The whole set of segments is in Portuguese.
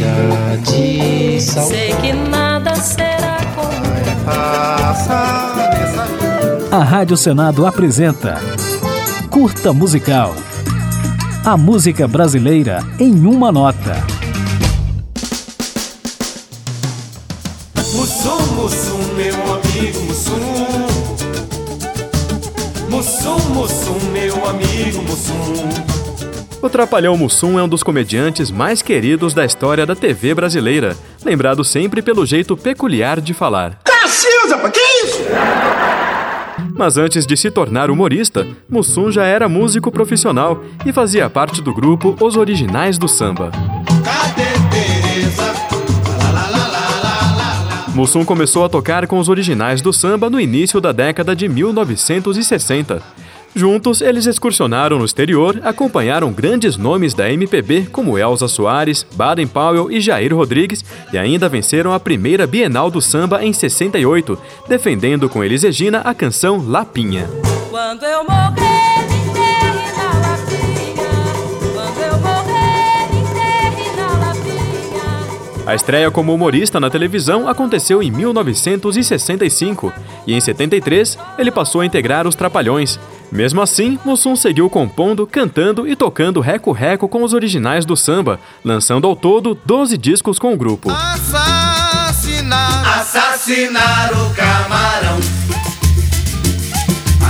chega de sal. Sei que nada será como A Rádio Senado apresenta Curta Musical. A música brasileira em uma nota. Mussum, Mussum, meu amigo Mussum. Mussum, Mussum, meu amigo Mussum. O Trapalhão Mussum é um dos comediantes mais queridos da história da TV brasileira, lembrado sempre pelo jeito peculiar de falar. Cacilda, que isso? Mas antes de se tornar humorista, Mussum já era músico profissional e fazia parte do grupo Os Originais do Samba. Mussum começou a tocar com os originais do samba no início da década de 1960. Juntos, eles excursionaram no exterior, acompanharam grandes nomes da MPB como Elza Soares, Baden Powell e Jair Rodrigues e ainda venceram a primeira Bienal do Samba em 68, defendendo com Elis Regina a canção Lapinha. Quando eu morrer, me enterre na lapinha. Quando eu morrer, me enterre na lapinha. A estreia como humorista na televisão aconteceu em 1965 e em 73 ele passou a integrar os Trapalhões. Mesmo assim, Mussum seguiu compondo, cantando e tocando reco-reco com os originais do samba, lançando ao todo 12 discos com o grupo. Assassinar. Assassinar o camarão.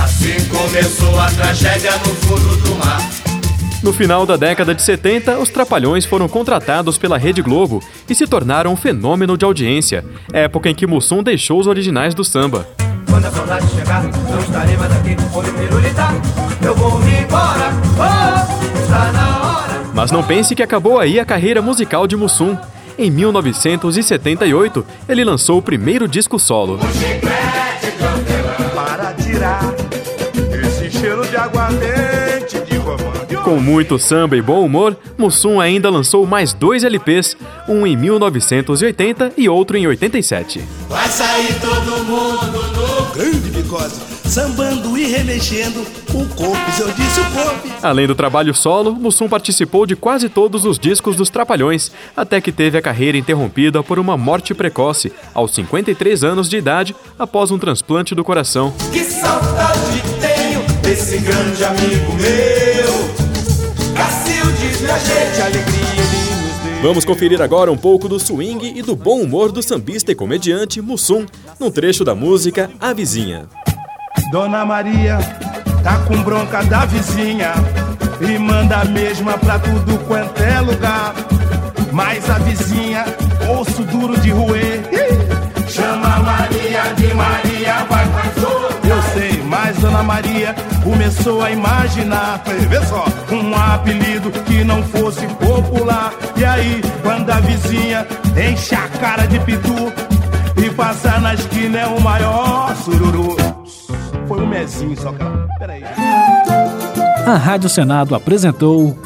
Assim começou a tragédia no fundo do mar. No final da década de 70, os Trapalhões foram contratados pela Rede Globo e se tornaram um fenômeno de audiência, época em que Mussum deixou os originais do samba. Quando a saudade chegar, não estarei mais aqui. Mas não pense que acabou aí a carreira musical de Mussum. Em 1978, ele lançou o primeiro disco solo. Para tirar esse cheiro de aguardente de comando. Com muito samba e bom humor, Mussum ainda lançou mais dois LPs, um em 1980 e outro em 87. Vai sair todo mundo no grande bigode, sambando e remexendo o corpo. Eu disse o corpo. Além do trabalho solo, Mussum participou de quase todos os discos dos Trapalhões, até que teve a carreira interrompida por uma morte precoce, aos 53 anos de idade, após um transplante do coração. Que saudade tenho desse grande amigo meu. Cacildes, minha gente, alegria. Vamos conferir agora um pouco do swing e do bom humor do sambista e comediante Mussum, num trecho da música A Vizinha. Dona Maria tá com bronca da vizinha e manda a mesma pra tudo quanto é lugar. Mas a vizinha, osso duro de ih, chama Maria de Maria, vai pra sua. Eu sei, mas Dona Maria começou a imaginar, vê só, um apelido que não fosse popular. E aí, quando a vizinha enche a cara de pitu e passar na esquina é o maior sururu. Foi um mezinho só, cara. Peraí. A Rádio Senado apresentou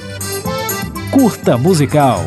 Curta Musical.